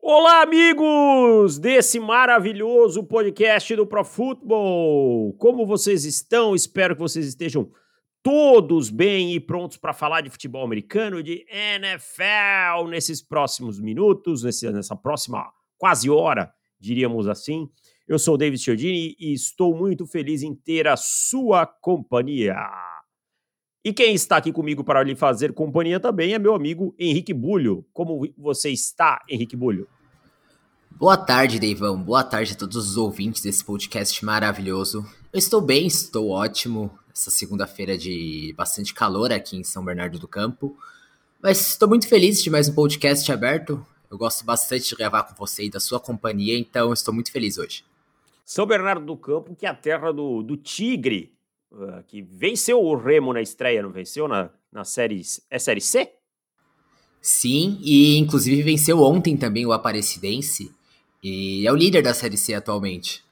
Olá, amigos desse maravilhoso podcast do Pro Football. Como vocês estão? Espero que vocês estejam todos bem e prontos para falar de futebol americano, de NFL nesses próximos minutos, nessa próxima quase hora, diríamos assim. Eu sou o David Chiodini e estou muito feliz em ter a sua companhia. E quem está aqui comigo para lhe fazer companhia também é meu amigo Henrique Bulho. Como você está, Henrique Bulho? Boa tarde, Deivão. Boa tarde a todos os ouvintes desse podcast maravilhoso. Eu estou bem, estou ótimo. Essa segunda-feira de bastante calor aqui em São Bernardo do Campo. Mas estou muito feliz de mais um podcast aberto. Eu gosto bastante de gravar com você e da sua companhia, então estou muito feliz hoje. São Bernardo do Campo, que é a terra do, do Tigre, uh, que venceu o Remo na estreia, não venceu na, na série. É série C? Sim, e inclusive venceu ontem também o Aparecidense. E é o líder da Série C atualmente.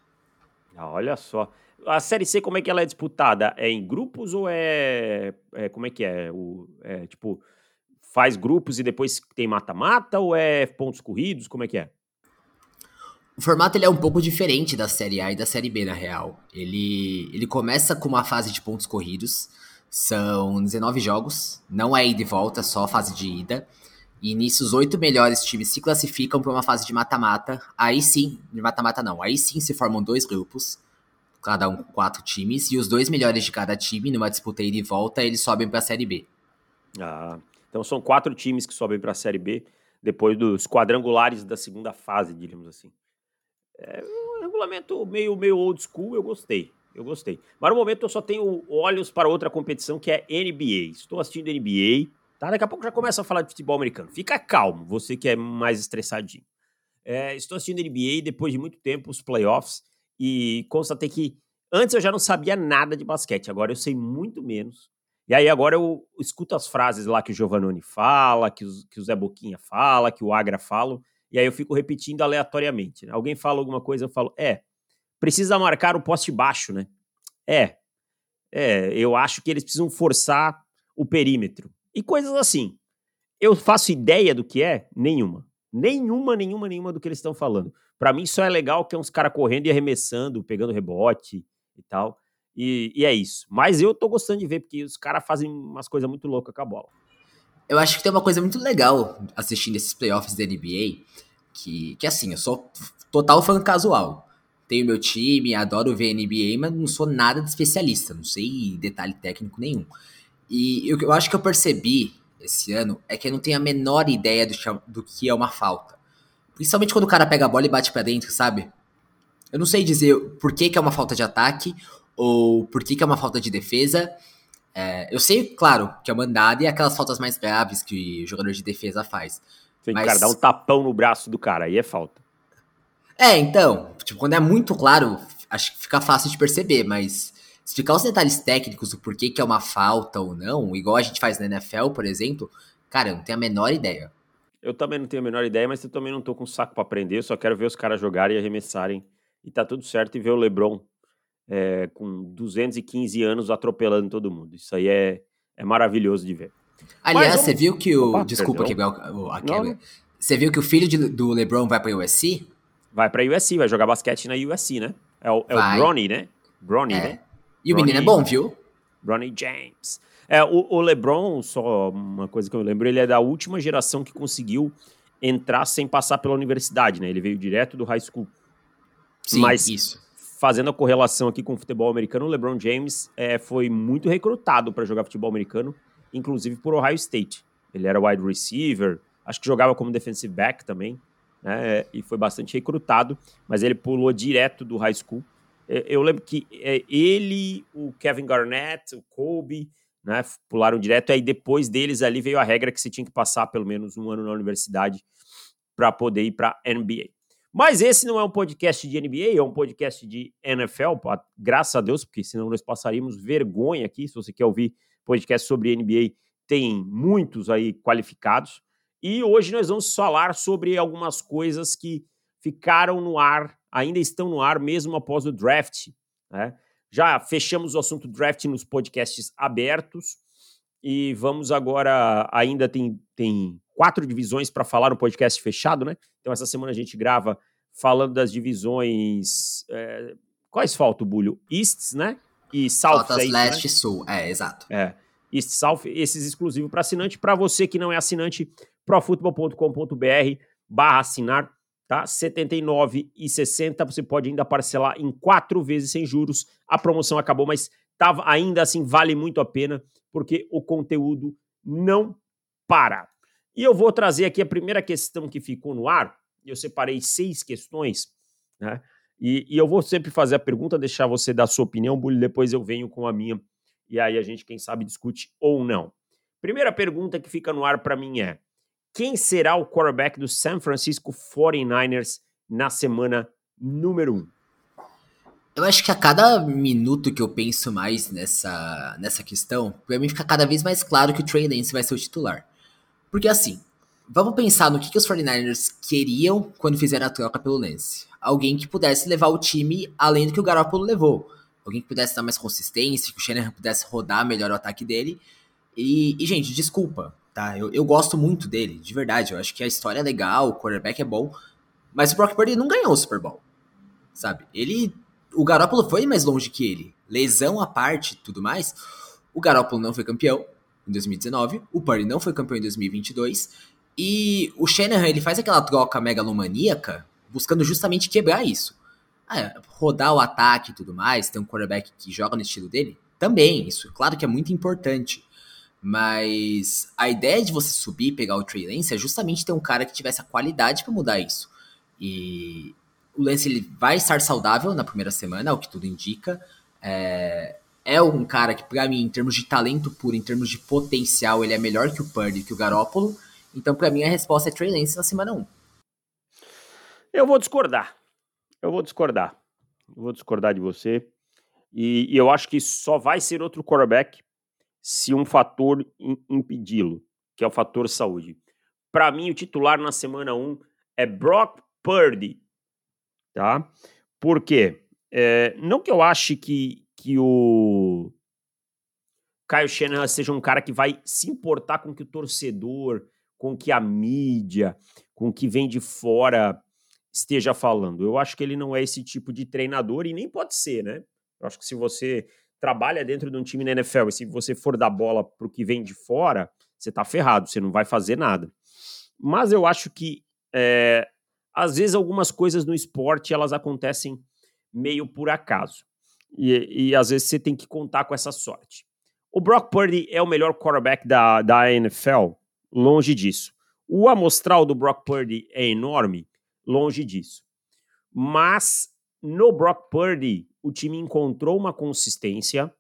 Ah, olha só. A Série C, como é que ela é disputada? É em grupos ou é. é como é que é? O, é? Tipo, faz grupos e depois tem mata-mata ou é pontos corridos? Como é que é? O formato ele é um pouco diferente da Série A e da Série B, na real. Ele, ele começa com uma fase de pontos corridos. São 19 jogos, não é ida e volta, só fase de ida. E nisso, os oito melhores times se classificam para uma fase de mata-mata. Aí sim, de mata-mata não, aí sim se formam dois grupos, cada um com quatro times, e os dois melhores de cada time, numa disputa ida e volta, eles sobem para a Série B. Ah, então são quatro times que sobem para a Série B, depois dos quadrangulares da segunda fase, diríamos assim. É um regulamento meio, meio old school, eu gostei. Eu gostei. Mas no momento eu só tenho olhos para outra competição que é NBA. Estou assistindo NBA Tá? Daqui a pouco já começa a falar de futebol americano. Fica calmo, você que é mais estressadinho. É, estou assistindo NBA depois de muito tempo, os playoffs, e constatei que antes eu já não sabia nada de basquete, agora eu sei muito menos. E aí agora eu escuto as frases lá que o Giovannone fala, que, que o Zé Boquinha fala, que o Agra fala, e aí eu fico repetindo aleatoriamente. Né? Alguém fala alguma coisa, eu falo, é, precisa marcar o poste baixo, né? É, é, eu acho que eles precisam forçar o perímetro. E coisas assim. Eu faço ideia do que é? Nenhuma. Nenhuma, nenhuma, nenhuma do que eles estão falando. Para mim só é legal que é uns caras correndo e arremessando, pegando rebote e tal. E, e, é isso. Mas eu tô gostando de ver, porque os caras fazem umas coisas muito loucas com a bola. Eu acho que tem uma coisa muito legal assistindo esses playoffs da NBA, que, que assim, eu sou total fã casual. Tenho meu time, adoro ver NBA, mas não sou nada de especialista, não sei detalhe técnico nenhum. E o que eu acho que eu percebi esse ano é que eu não tenho a menor ideia do do que é uma falta. Principalmente quando o cara pega a bola e bate para dentro, sabe? Eu não sei dizer por que, que é uma falta de ataque ou por que, que é uma falta de defesa. É, eu sei, claro, que é mandada e é aquelas faltas mais graves que o jogador de defesa faz. Tem mas... cara, dá um tapão no braço do cara, aí é falta. É, então, tipo, quando é muito claro, acho que fica fácil de perceber, mas explicar os detalhes técnicos do porquê que é uma falta ou não, igual a gente faz na NFL, por exemplo, cara, eu não tenho a menor ideia. Eu também não tenho a menor ideia, mas eu também não tô com saco para aprender, eu só quero ver os caras jogarem e arremessarem e tá tudo certo e ver o LeBron é, com 215 anos atropelando todo mundo. Isso aí é, é maravilhoso de ver. Aliás, você viu que o. Opa, desculpa, Quebel, a quebra. Você viu que o filho de, do LeBron vai pra USC? Vai pra USC, vai jogar basquete na USC, né? É o, é o Bronny, né? Bronny, é. né? E o menino é bom, viu? Ronnie James. É, o, o, LeBron, só uma coisa que eu lembro, ele é da última geração que conseguiu entrar sem passar pela universidade, né? Ele veio direto do high school. Sim, Mas, isso. Fazendo a correlação aqui com o futebol americano, o LeBron James é, foi muito recrutado para jogar futebol americano, inclusive por Ohio State. Ele era wide receiver, acho que jogava como defensive back também, né? E foi bastante recrutado, mas ele pulou direto do high school é, eu lembro que é, ele, o Kevin Garnett, o Kobe, né, pularam direto. Aí depois deles ali veio a regra que você tinha que passar pelo menos um ano na universidade para poder ir para NBA. Mas esse não é um podcast de NBA, é um podcast de NFL, graças a Deus, porque senão nós passaríamos vergonha aqui. Se você quer ouvir podcast sobre NBA, tem muitos aí qualificados. E hoje nós vamos falar sobre algumas coisas que ficaram no ar ainda estão no ar mesmo após o draft. Né? Já fechamos o assunto draft nos podcasts abertos e vamos agora. Ainda tem, tem quatro divisões para falar no podcast fechado, né? Então essa semana a gente grava falando das divisões. É, quais faltam, Bulho? Easts, né? E South. Falta é Leste né? e Sul, é, exato. É. East South, esses exclusivos para assinante. Para você que não é assinante, profutbol.com.br barra assinar, tá? R$ 79,60. Você pode ainda parcelar em quatro vezes sem juros. A promoção acabou, mas tá, ainda assim vale muito a pena, porque o conteúdo não para. E eu vou trazer aqui a primeira questão que ficou no ar. Eu separei seis questões, né? E, e eu vou sempre fazer a pergunta, deixar você dar sua opinião, Bully, depois eu venho com a minha. E aí a gente, quem sabe, discute ou não. Primeira pergunta que fica no ar para mim é: quem será o quarterback do San Francisco 49ers na semana número 1? Um? Eu acho que a cada minuto que eu penso mais nessa, nessa questão, pra mim fica cada vez mais claro que o Trey Lance vai ser o titular. Porque assim, vamos pensar no que, que os 49ers queriam quando fizeram a troca pelo Lance. Alguém que pudesse levar o time além do que o Garoppolo levou. Alguém que pudesse dar mais consistência, que o Shanahan pudesse rodar melhor o ataque dele. E, e gente, desculpa, tá? Eu, eu gosto muito dele, de verdade. Eu acho que a história é legal, o quarterback é bom. Mas o Brock Purdy não ganhou o Super Bowl, sabe? Ele o Garoppolo foi mais longe que ele. Lesão à parte tudo mais. O Garoppolo não foi campeão em 2019. O Purdy não foi campeão em 2022. E o Shanahan, ele faz aquela troca megalomaníaca buscando justamente quebrar isso. Ah, rodar o ataque e tudo mais, ter um quarterback que joga no estilo dele, também, isso, claro que é muito importante. Mas a ideia de você subir e pegar o Trey Lance é justamente ter um cara que tivesse a qualidade para mudar isso. E o Lance ele vai estar saudável na primeira semana, o que tudo indica. É, é um cara que, para mim, em termos de talento puro, em termos de potencial, ele é melhor que o Purdy, que o Garópolo. Então, para mim, a resposta é Trey Lance na semana 1. Eu vou discordar. Eu vou discordar. Eu vou discordar de você. E, e eu acho que só vai ser outro quarterback se um fator impedi-lo, que é o fator saúde. Para mim, o titular na semana 1 é Brock Purdy tá? Por quê? É, não que eu ache que, que o Caio Shanahan seja um cara que vai se importar com que o torcedor, com que a mídia, com que vem de fora esteja falando. Eu acho que ele não é esse tipo de treinador e nem pode ser, né? Eu acho que se você trabalha dentro de um time na NFL e se você for dar bola para o que vem de fora, você tá ferrado, você não vai fazer nada. Mas eu acho que é, às vezes algumas coisas no esporte elas acontecem meio por acaso. E, e às vezes você tem que contar com essa sorte. O Brock Purdy é o melhor quarterback da, da NFL? Longe disso. O amostral do Brock Purdy é enorme? Longe disso. Mas no Brock Purdy, o time encontrou uma consistência,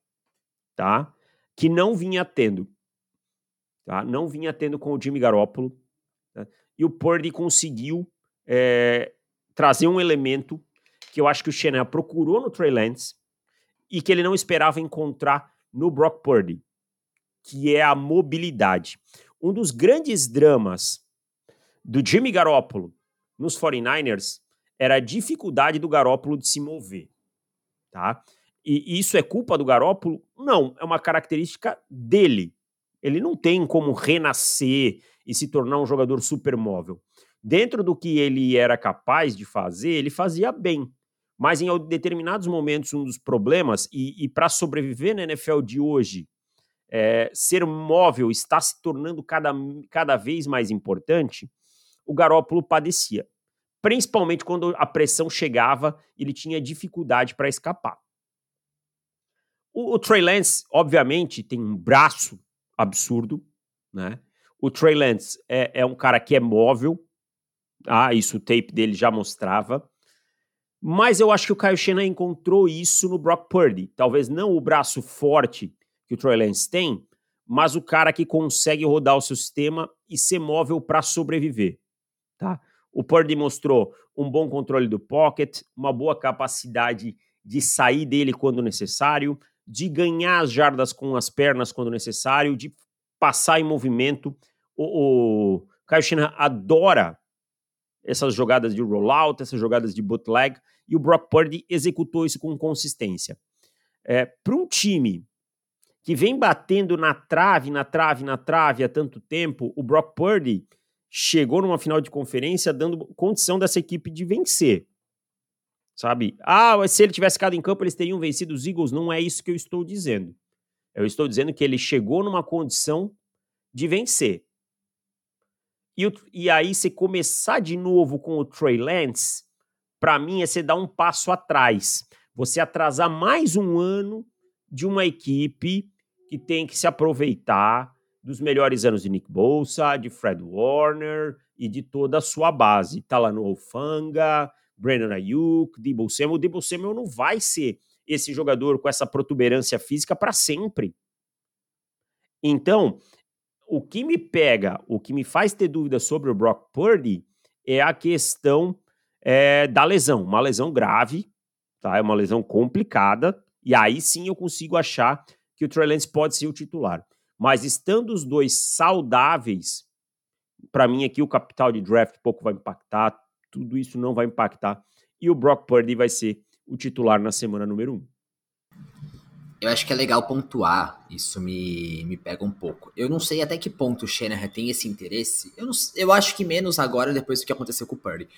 tá? Que não vinha tendo. Tá? Não vinha tendo com o Jimmy Garoppolo. Tá? E o Purdy conseguiu é, trazer um elemento que eu acho que o Shanahan procurou no Trey Lance e que ele não esperava encontrar no Brock Purdy, que é a mobilidade. Um dos grandes dramas do Jimmy Garoppolo nos 49ers era a dificuldade do Garoppolo de se mover, tá? E isso é culpa do Garoppolo? Não, é uma característica dele. Ele não tem como renascer e se tornar um jogador supermóvel dentro do que ele era capaz de fazer, ele fazia bem. Mas em determinados momentos, um dos problemas, e, e para sobreviver na NFL de hoje, é, ser móvel está se tornando cada, cada vez mais importante, o Garópolo padecia. Principalmente quando a pressão chegava, ele tinha dificuldade para escapar. O, o Trey Lance, obviamente, tem um braço absurdo, né? O Trey Lance é, é um cara que é móvel, ah, isso o tape dele já mostrava. Mas eu acho que o Kyle Shanahan encontrou isso no Brock Purdy. Talvez não o braço forte que o Troy Lance tem, mas o cara que consegue rodar o seu sistema e ser móvel para sobreviver. Tá? O Purdy mostrou um bom controle do pocket, uma boa capacidade de sair dele quando necessário, de ganhar as jardas com as pernas quando necessário, de passar em movimento. O, o Kyle Shanahan adora essas jogadas de rollout, essas jogadas de bootleg, e o Brock Purdy executou isso com consistência. É, Para um time que vem batendo na trave, na trave, na trave há tanto tempo, o Brock Purdy chegou numa final de conferência dando condição dessa equipe de vencer. Sabe? Ah, se ele tivesse ficado em campo, eles teriam vencido os Eagles. Não é isso que eu estou dizendo. Eu estou dizendo que ele chegou numa condição de vencer. E, e aí, você começar de novo com o Trey Lance, para mim, é você dar um passo atrás. Você atrasar mais um ano de uma equipe que tem que se aproveitar dos melhores anos de Nick Bolsa, de Fred Warner e de toda a sua base. Tá lá no Ofanga, Brandon Ayuk, Debo Samuel. O Debo Samuel não vai ser esse jogador com essa protuberância física para sempre. Então, o que me pega, o que me faz ter dúvida sobre o Brock Purdy é a questão é, da lesão. Uma lesão grave, tá? É uma lesão complicada. E aí sim eu consigo achar que o Trey Lance pode ser o titular. Mas estando os dois saudáveis, para mim aqui o capital de draft pouco vai impactar, tudo isso não vai impactar. E o Brock Purdy vai ser o titular na semana número 1. Um. Eu acho que é legal pontuar, isso me, me pega um pouco. Eu não sei até que ponto o Shanahan tem esse interesse. Eu, não, eu acho que menos agora, depois do que aconteceu com o Purdy.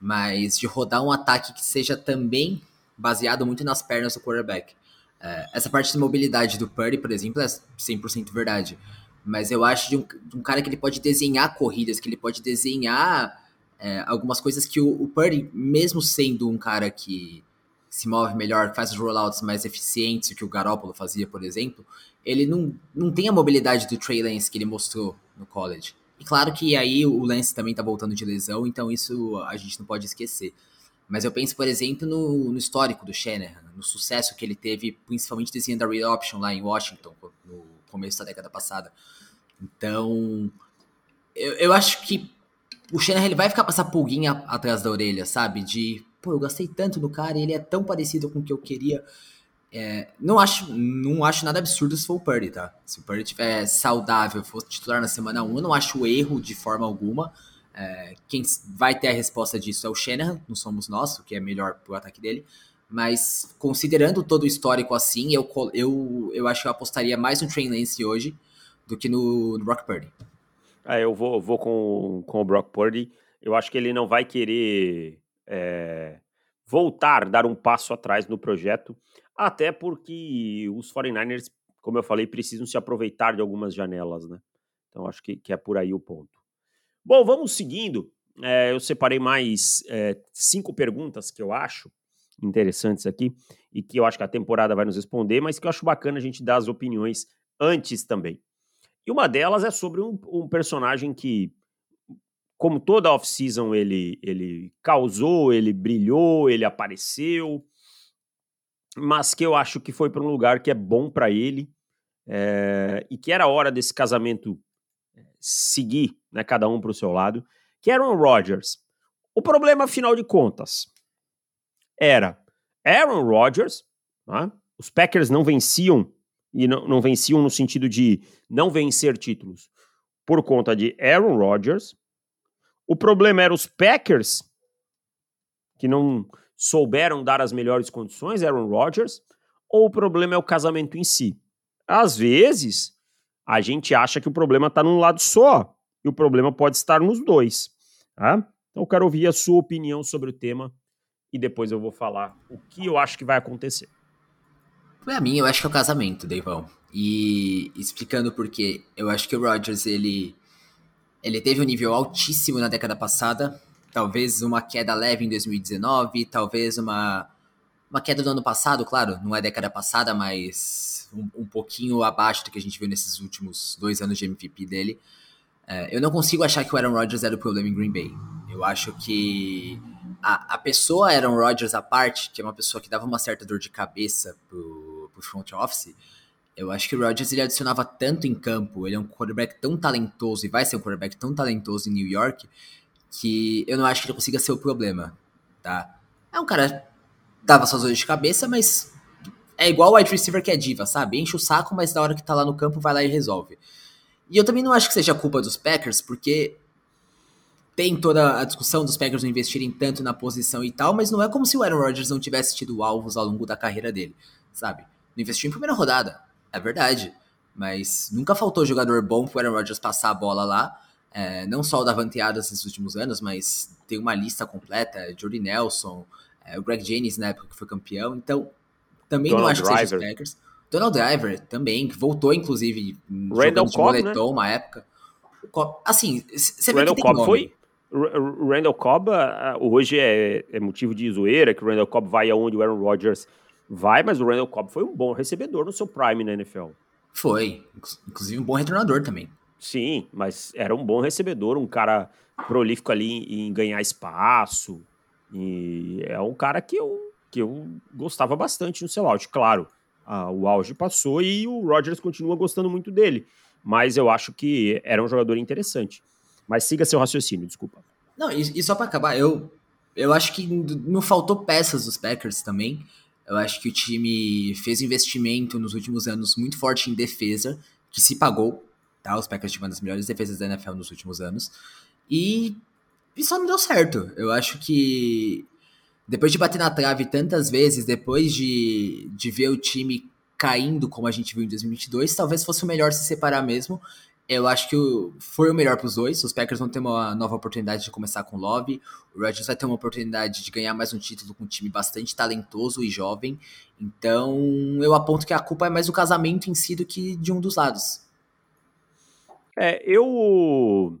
Mas de rodar um ataque que seja também baseado muito nas pernas do quarterback. É, essa parte de mobilidade do Purdy, por exemplo, é 100% verdade. Mas eu acho de um, de um, cara que ele pode desenhar corridas, que ele pode desenhar é, algumas coisas que o, o Purdy, mesmo sendo um cara que se move melhor, faz os rollouts mais eficientes, que o Garoppolo fazia, por exemplo, ele não, não tem a mobilidade do Trey Lance que ele mostrou no college. E claro que aí o Lance também tá voltando de lesão, então isso a gente não pode esquecer. Mas eu penso, por exemplo, no, no histórico do Shanahan, no sucesso que ele teve, principalmente desenhando a read option lá em Washington, no começo da década passada. Então, eu, eu acho que o Shanahan ele vai ficar com essa pulguinha atrás da orelha, sabe? De, pô, eu gastei tanto do cara, ele é tão parecido com o que eu queria. É, não, acho, não acho nada absurdo se for o Purdy, tá? Se o Purdy estiver saudável, for titular na semana 1, eu não acho erro de forma alguma. É, quem vai ter a resposta disso é o Shanahan, não somos nós, o que é melhor pro ataque dele. Mas considerando todo o histórico assim, eu, eu, eu acho que eu apostaria mais no Train Lance hoje do que no, no Brock Purdy. É, eu vou, vou com, com o Brock Purdy. Eu acho que ele não vai querer é, voltar, dar um passo atrás no projeto, até porque os 49ers, como eu falei, precisam se aproveitar de algumas janelas, né? Então acho que, que é por aí o ponto. Bom, vamos seguindo. É, eu separei mais é, cinco perguntas que eu acho interessantes aqui e que eu acho que a temporada vai nos responder, mas que eu acho bacana a gente dar as opiniões antes também. E uma delas é sobre um, um personagem que, como toda off-season, ele, ele causou, ele brilhou, ele apareceu, mas que eu acho que foi para um lugar que é bom para ele é, e que era hora desse casamento seguir, né, cada um para o seu lado, que Aaron Rodgers. O problema, afinal de contas, era Aaron Rodgers, né, os Packers não venciam, e não, não venciam no sentido de não vencer títulos, por conta de Aaron Rodgers. O problema era os Packers, que não souberam dar as melhores condições, Aaron Rodgers, ou o problema é o casamento em si. Às vezes, a gente acha que o problema está num lado só, e o problema pode estar nos dois. Tá? Então eu quero ouvir a sua opinião sobre o tema e depois eu vou falar o que eu acho que vai acontecer. Pra mim, eu acho que é o casamento, Deivão. E explicando por quê, eu acho que o Rodgers, ele, ele teve um nível altíssimo na década passada, talvez uma queda leve em 2019, talvez uma, uma queda do ano passado, claro, não é década passada, mas um, um, pouquinho abaixo do que a gente viu nesses últimos dois anos de MVP dele. É, eu não consigo achar que o Aaron Rodgers era o problema em Green Bay. Eu acho que a, a pessoa Aaron Rodgers à parte, que é uma pessoa que dava uma certa dor de cabeça pro, pro front office, eu acho que o Rodgers ele adicionava tanto em campo, ele é um quarterback tão talentoso e vai ser um quarterback tão talentoso em New York, que eu não acho que ele consiga ser o problema, tá? É um cara dava suas dores de cabeça, mas é igual o wide receiver que é diva, sabe? Enche o saco, mas na hora que tá lá no campo vai lá e resolve. E eu também não acho que seja culpa dos Packers, porque tem toda a discussão dos Packers não investirem tanto na posição e tal, mas não é como se o Aaron Rodgers não tivesse tido alvos ao longo da carreira dele, sabe? Não investiu em primeira rodada, é verdade. Mas nunca faltou jogador bom pro Aaron Rodgers passar a bola lá. é, não só o Davante Adams nesses últimos anos, mas tem uma lista completa, Jordy Nelson, é, o Greg Jennings na época que foi campeão, então também Donald não acho Driver. que seja os Packers. Donald Driver também, que voltou inclusive Randall jogando de Cobb, moletom né? uma época. Assim, você vê Randall que tem Cobb foi o Randall Cobb hoje é, é, motivo de zoeira, que o Randall Cobb vai aonde o Aaron Rodgers vai, mas o Randall Cobb foi um bom recebedor no seu prime na NFL. Foi, inclusive um bom retornador também. Sim, mas era um bom recebedor, um cara prolífico ali em, em ganhar espaço, e é um cara que eu, que eu gostava bastante no seu auge. Claro, a, o auge passou e o Rodgers continua gostando muito dele, mas eu acho que era um jogador interessante. Mas siga seu raciocínio, desculpa. Não, e, e só para acabar, eu, eu acho que não faltou peças dos Packers também. Eu acho que o time fez investimento nos últimos anos muito forte em defesa, que se pagou. Tá? Os Packers tinham uma das melhores defesas da NFL nos últimos anos. E, e só não deu certo. Eu acho que depois de bater na trave tantas vezes, depois de, de ver o time caindo como a gente viu em 2022, talvez fosse o melhor se separar mesmo eu acho que foi o melhor para os dois. Os Packers vão ter uma nova oportunidade de começar com o Love. O Rodgers vai ter uma oportunidade de ganhar mais um título com um time bastante talentoso e jovem. Então, eu aponto que a culpa é mais do casamento em si do que de um dos lados. É, eu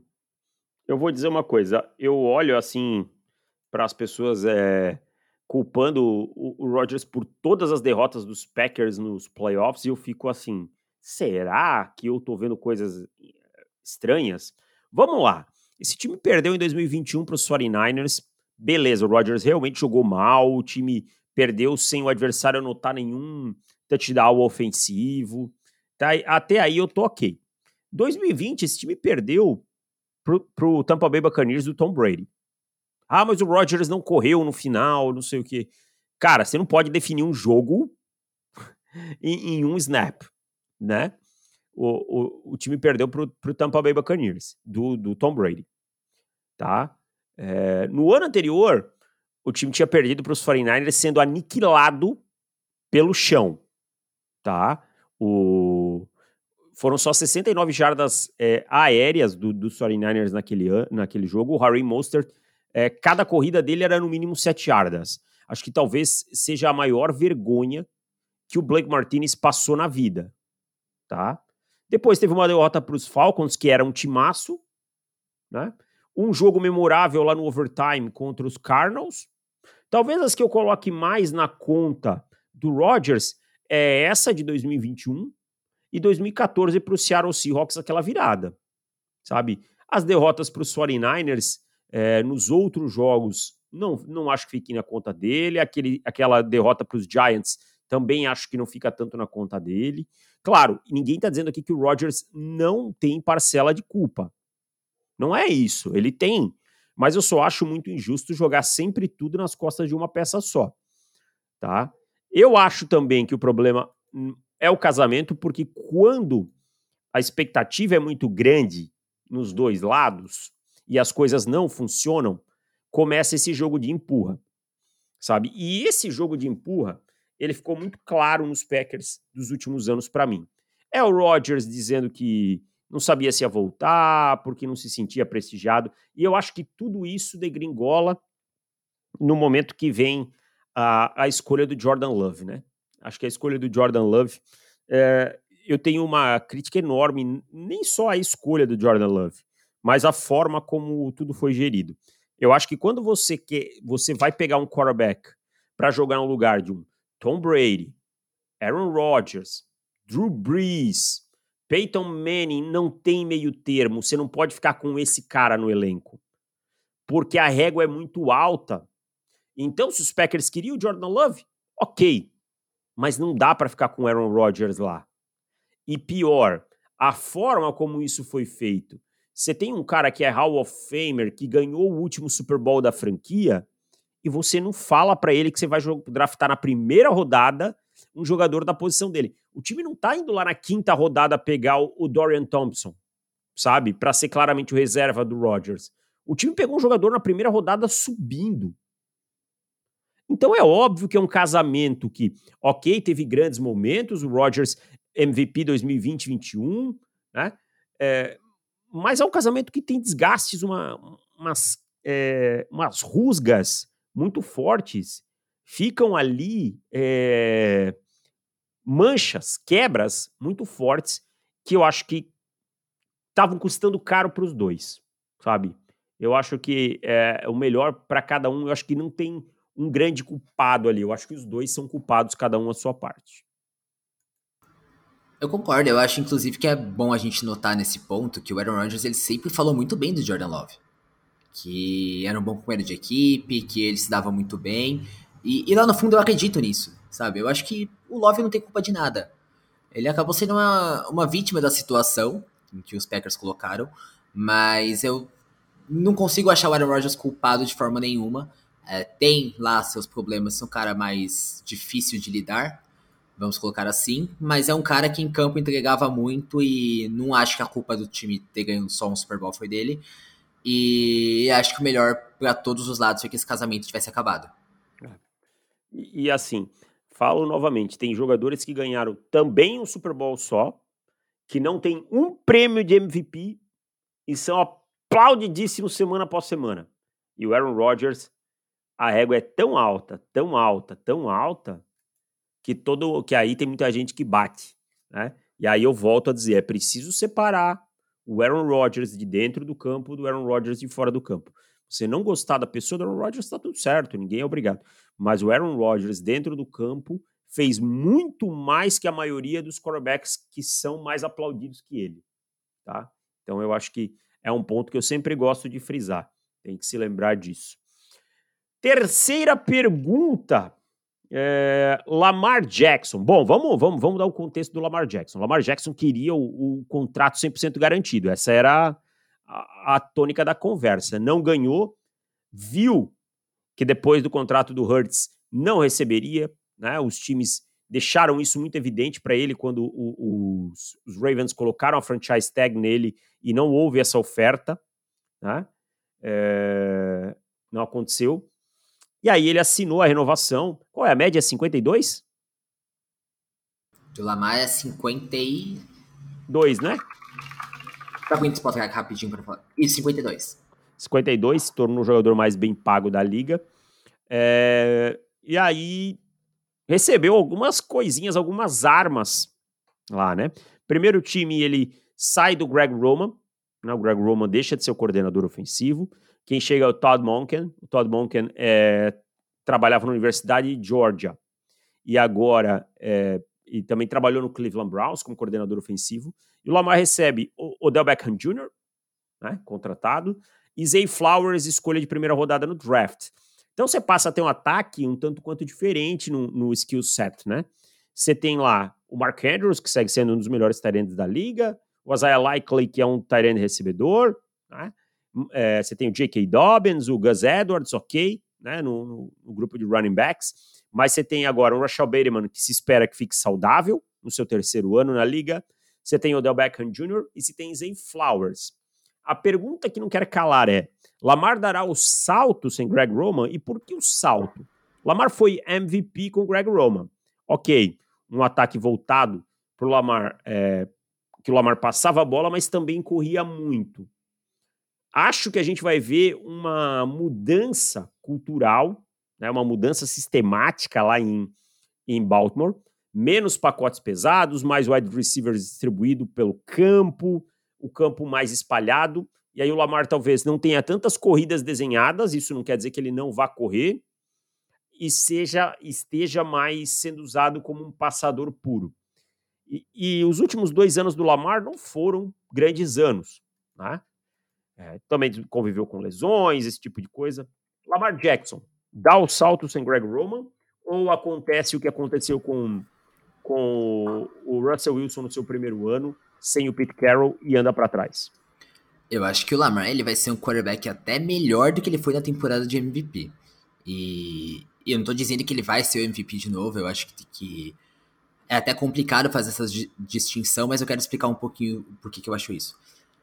eu vou dizer uma coisa. Eu olho assim para as pessoas é, culpando o, o Rodgers por todas as derrotas dos Packers nos playoffs e eu fico assim será que eu tô vendo coisas estranhas? Vamos lá. Esse time perdeu em 2021 para os 49ers. Beleza, o Rodgers realmente jogou mal, o time perdeu sem o adversário anotar nenhum touchdown ofensivo. Tá, até aí eu tô ok. 2020, esse time perdeu pro, pro Tampa Bay Buccaneers do Tom Brady. Ah, mas o Rodgers não correu no final, não sei o que. Cara, você não pode definir um jogo em, em um snap né? O, o, o time perdeu para o Tampa Bay Buccaneers, do, do Tom Brady, tá? É, no ano anterior, o time tinha perdido para os 49ers sendo aniquilado pelo chão, tá? O, foram só 69 jardas é, aéreas do, dos 49ers naquele, naquele jogo. O Harry Mostert, é, cada corrida dele era no mínimo 7 jardas. Acho que talvez seja a maior vergonha que o Blake Martinez passou na vida tá? Depois teve uma derrota para os Falcons, que era um timaço, né? Um jogo memorável lá no overtime contra os Cardinals. Talvez as que eu coloque mais na conta do Rodgers é essa de 2021 e 2014 para o Seattle Seahawks, aquela virada, sabe? As derrotas para os 49ers é, nos outros jogos, não, não acho que fique na conta dele. Aquele, aquela derrota para os Giants também acho que não fica tanto na conta dele. Claro, ninguém está dizendo aqui que o Rodgers não tem parcela de culpa. Não é isso, ele tem. Mas eu só acho muito injusto jogar sempre tudo nas costas de uma peça só. Tá? Eu acho também que o problema é o casamento, porque quando a expectativa é muito grande nos dois lados e as coisas não funcionam, começa esse jogo de empurra, sabe? E esse jogo de empurra ele ficou muito claro nos Packers dos últimos anos para mim. É o Rodgers dizendo que não sabia se ia voltar, porque não se sentia prestigiado, e eu acho que tudo isso degringola no momento que vem a, a escolha do Jordan Love, né? Acho que a escolha do Jordan Love, é, eu tenho uma crítica enorme, nem só a escolha do Jordan Love, mas a forma como tudo foi gerido. Eu acho que quando você quer, você vai pegar um quarterback para jogar no lugar de um Tom Brady, Aaron Rodgers, Drew Brees, Peyton Manning não tem meio termo. Você não pode ficar com esse cara no elenco. Porque a régua é muito alta. Então, se os Packers queriam o Jordan Love, ok. Mas não dá para ficar com Aaron Rodgers lá. E pior, a forma como isso foi feito. Você tem um cara que é Hall of Famer, que ganhou o último Super Bowl da franquia, e você não fala para ele que você vai draftar na primeira rodada um jogador da posição dele. O time não tá indo lá na quinta rodada pegar o Dorian Thompson, sabe? Para ser claramente o reserva do Rodgers. O time pegou um jogador na primeira rodada subindo. Então é óbvio que é um casamento que, ok, teve grandes momentos, o Rodgers MVP 2020-21, né? É, mas é um casamento que tem desgastes, uma, umas, é, umas rusgas muito fortes. Ficam ali é, manchas, quebras muito fortes que eu acho que estavam custando caro para os dois, sabe? Eu acho que é o melhor para cada um. Eu acho que não tem um grande culpado ali. Eu acho que os dois são culpados, cada um a sua parte. Eu concordo. Eu acho, inclusive, que é bom a gente notar nesse ponto que o Aaron Rodgers ele sempre falou muito bem do Jordan Love. Que era um bom companheiro de equipe, que ele se dava muito bem. E, e, lá no fundo eu acredito nisso, sabe? Eu acho que o Love não tem culpa de nada. Ele acabou sendo uma, uma vítima da situação em que os Packers colocaram, mas eu não consigo achar o Aaron Rodgers culpado de forma nenhuma. É, tem lá seus problemas, é um cara mais difícil de lidar, vamos colocar assim, mas é um cara que em campo entregava muito e não acho que a culpa do time ter ganho só um Super Bowl foi dele. E acho que o melhor para todos os lados foi que esse casamento tivesse acabado. É. E, e assim, falo novamente, tem jogadores que ganharam também um Super Bowl só, que não tem um prêmio de MVP e são aplaudidíssimo semana após semana. E o Aaron Rodgers, a régua é tão alta, tão alta, tão alta, que todo que aí tem muita gente que bate, né? E aí eu volto a dizer, é preciso separar o Aaron Rodgers de dentro do campo do Aaron Rodgers de fora do campo. Você não gostar da pessoa do Aaron Rodgers, está tudo certo, ninguém é obrigado. Mas o Aaron Rodgers dentro do campo fez muito mais que a maioria dos quarterbacks que são mais aplaudidos que ele, tá? Então eu acho que é um ponto que eu sempre gosto de frisar. Tem que se lembrar disso. Terceira pergunta. É, Lamar Jackson. Bom, vamos, vamos, vamos dar o contexto do Lamar Jackson. Lamar Jackson queria o, o contrato 100% garantido. Essa era a, a tônica da conversa. Não ganhou, viu que depois do contrato do Hurts não receberia. Né? Os times deixaram isso muito evidente para ele quando o, os, os, Ravens colocaram a franchise tag nele e não houve essa oferta, né? É, não aconteceu. E aí ele assinou a renovação. Qual é a média? 52? Do Lamar é 52, né? Tá muito pode rapidinho para falar. Isso, 52. 52, se tornou o jogador mais bem pago da liga. É, e aí recebeu algumas coisinhas, algumas armas lá, né? Primeiro time, ele sai do Greg Roman, né? o Greg Roman deixa de ser o coordenador ofensivo. Quem chega é o Todd Monken. O Todd Monken é, trabalhava na Universidade de Georgia e agora é, e também trabalhou no Cleveland Browns como coordenador ofensivo. E o Lamar recebe o Odell Beckham Jr., né, contratado, e Zay Flowers, escolha de primeira rodada no draft. Então você passa a ter um ataque um tanto quanto diferente no, no skill set, né? Você tem lá o Mark Andrews, que segue sendo um dos melhores tight da liga, o Isaiah Likely, que é um tight recebedor, né? É, você tem o J.K. Dobbins, o Gus Edwards, ok, né? No, no, grupo de running backs, mas você tem agora o Rashad Bateman, que se espera que fique saudável no seu terceiro ano na liga, você tem o Odell Beckham Jr. e você tem Zay Flowers. A pergunta que não quer calar é, Lamar dará o salto sem Greg Roman. E por que o salto? Lamar foi MVP com Greg Roman. Ok, um ataque voltado para o Lamar, é, que o Lamar passava a bola, mas também corria muito. Acho que a gente vai ver uma mudança cultural, né, uma mudança sistemática lá em, em Baltimore. Menos pacotes pesados, mais wide receivers distribuído pelo campo, o campo mais espalhado. E aí o Lamar talvez não tenha tantas corridas desenhadas, isso não quer dizer que ele não vá correr, e seja esteja mais sendo usado como um passador puro. E, e os últimos dois anos do Lamar não foram grandes anos, né? É, também conviveu com lesões, esse tipo de coisa. Lamar Jackson dá o salto sem Greg Roman ou acontece o que aconteceu com, com o Russell Wilson no seu primeiro ano, sem o Pete Carroll e anda para trás? Eu acho que o Lamar ele vai ser um quarterback até melhor do que ele foi na temporada de MVP. E, e eu não tô dizendo que ele vai ser o MVP de novo, eu acho que, que é até complicado fazer essa distinção, mas eu quero explicar um pouquinho por que, que eu acho isso.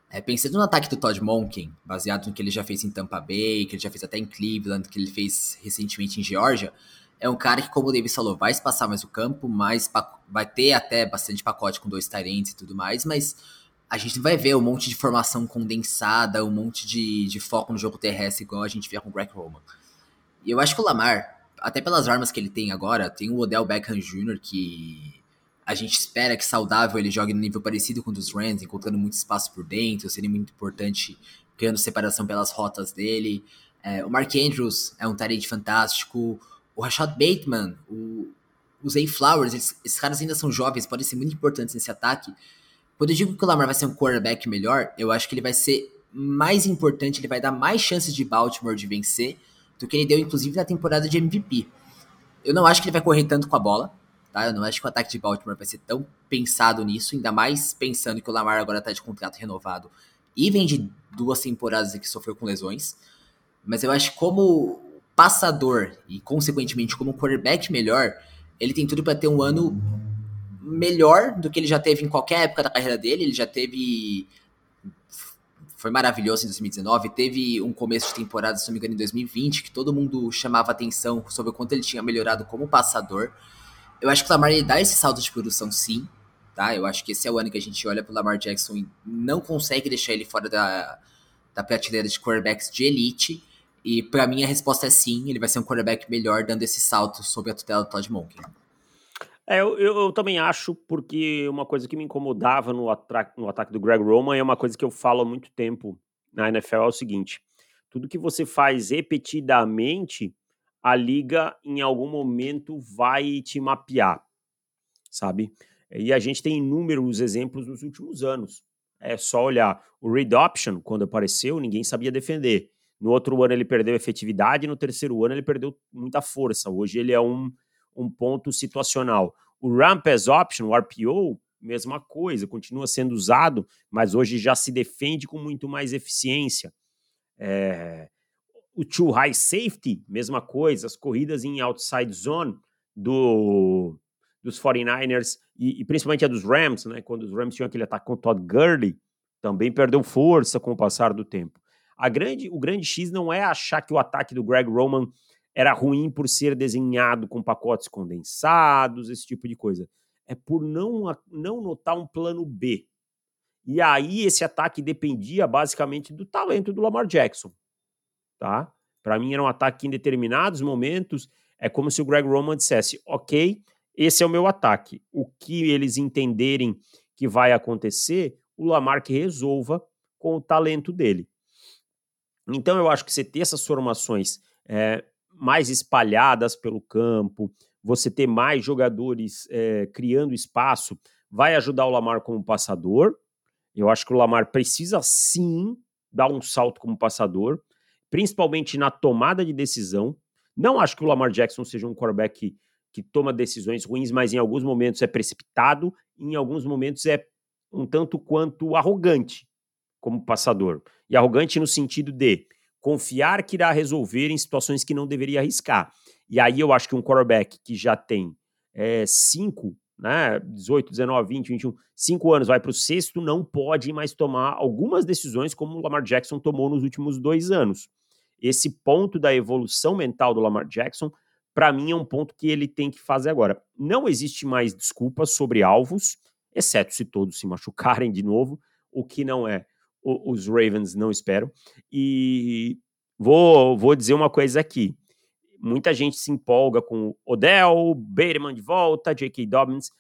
É, pensando no ataque do Todd Monken, baseado no que ele já fez em Tampa Bay, que ele já fez até em Cleveland, que ele fez recentemente em Georgia, é um cara que, como o Davis falou, vai espaçar mais o campo, mais vai ter até bastante pacote com dois Tyrants e tudo mais, mas a gente vai ver um monte de formação condensada, um monte de, de foco no jogo terrestre, igual a gente vê com o Greg Roman. E eu acho que o Lamar, até pelas armas que ele tem agora, tem o Odell Beckham Jr., que a gente espera que saudável ele jogue no nível parecido com o dos Rams, encontrando muito espaço por dentro, seria muito importante criando separação pelas rotas dele. É, o Mark Andrews é um talento fantástico. O Rashad Bateman, o, o Zay Flowers, eles, esses caras ainda são jovens, podem ser muito importantes nesse ataque. Quando eu digo que o Lamar vai ser um quarterback melhor, eu acho que ele vai ser mais importante, ele vai dar mais chances de Baltimore de vencer do que ele deu, inclusive, na temporada de MVP. Eu não acho que ele vai correr tanto com a bola, tá? Eu não acho que o ataque de Baltimore vai ser tão pensado nisso, ainda mais pensando que o Lamar agora tá de contrato renovado e vem de duas temporadas que sofreu com lesões. Mas eu acho que como passador e, consequentemente, como quarterback melhor, ele tem tudo para ter um ano melhor do que ele já teve em qualquer época da carreira dele. Ele já teve. Foi maravilhoso em 2019. Teve um começo de temporada, se não me engano, em 2020, que todo mundo chamava atenção sobre o quanto ele tinha melhorado como passador. Eu acho que o Lamar ele dá esse salto de produção, sim. Tá? Eu acho que esse é o ano que a gente olha pro Lamar Jackson e não consegue deixar ele fora da, da prateleira de quarterbacks de elite. E para mim a resposta é sim, ele vai ser um quarterback melhor dando esse salto sob a tutela do Todd Monken. É, eu, eu, também acho, porque uma coisa que me incomodava no, no ataque do Greg Roman é uma coisa que eu falo há muito tempo na NFL, é o seguinte, tudo que você faz repetidamente, a liga em algum momento vai te mapear, sabe? E a gente tem inúmeros exemplos nos últimos anos. É só olhar o read option, quando apareceu, ninguém sabia defender. No outro ano ele perdeu efetividade, no terceiro ano ele perdeu muita força. Hoje ele é um, um ponto situacional. O ramp as option, o RPO, mesma coisa, continua sendo usado, mas hoje já se defende com muito mais eficiência. É, o too high safety, mesma coisa, as corridas em outside zone do, dos 49ers e, e, principalmente a dos Rams, né? Quando os Rams tinham aquele ataque com o Todd Gurley, também perdeu força com o passar do tempo. A grande, o grande X não é achar que o ataque do Greg Roman era ruim por ser desenhado com pacotes condensados, esse tipo de coisa. É por não, não notar um plano B. E aí esse ataque dependia basicamente do talento do Lamar Jackson, tá? Para mim era um ataque que em determinados momentos é como se o Greg Roman dissesse: "OK, esse é o meu ataque. O que eles entenderem que vai acontecer, o Lamar que resolva com o talento dele. Então eu acho que você ter essas formações é, mais espalhadas pelo campo, você ter mais jogadores é, criando espaço, vai ajudar o Lamar como passador. Eu acho que o Lamar precisa sim dar um salto como passador, principalmente na tomada de decisão. Não acho que o Lamar Jackson seja um quarterback que toma decisões ruins, mas em alguns momentos é precipitado, em alguns momentos é um tanto quanto arrogante como passador. E arrogante no sentido de confiar que irá resolver em situações que não deveria arriscar. E aí eu acho que um quarterback que já tem é, cinco, né, 18, 19, 20, 21, cinco anos, vai para o sexto, não pode mais tomar algumas decisões como o Lamar Jackson tomou nos últimos dois anos. Esse ponto da evolução mental do Lamar Jackson para mim é um ponto que ele tem que fazer agora. Não existe mais desculpas sobre alvos, exceto se todos se machucarem de novo, o que não é. O, os Ravens não esperam. E vou, vou dizer uma coisa aqui. Muita gente se empolga com Odell, Bateman de volta, J.K. Dobbins.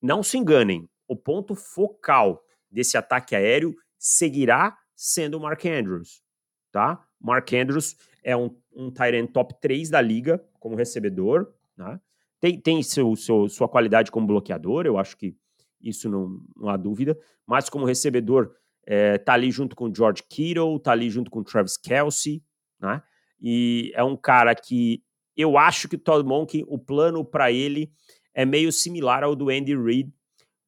Não se enganem, o ponto focal desse ataque aéreo seguirá sendo o Mark Andrews, tá? Mark Andrews é um, um Tyrant top 3 da liga como recebedor, né? Tem, tem seu, seu, sua qualidade como bloqueador, eu acho que isso não, não há dúvida, mas como recebedor é, tá ali junto com o George Kittle, tá ali junto com o Travis Kelsey, né? E é um cara que eu acho que Todd Monk, o plano para ele é meio similar ao do Andy Reid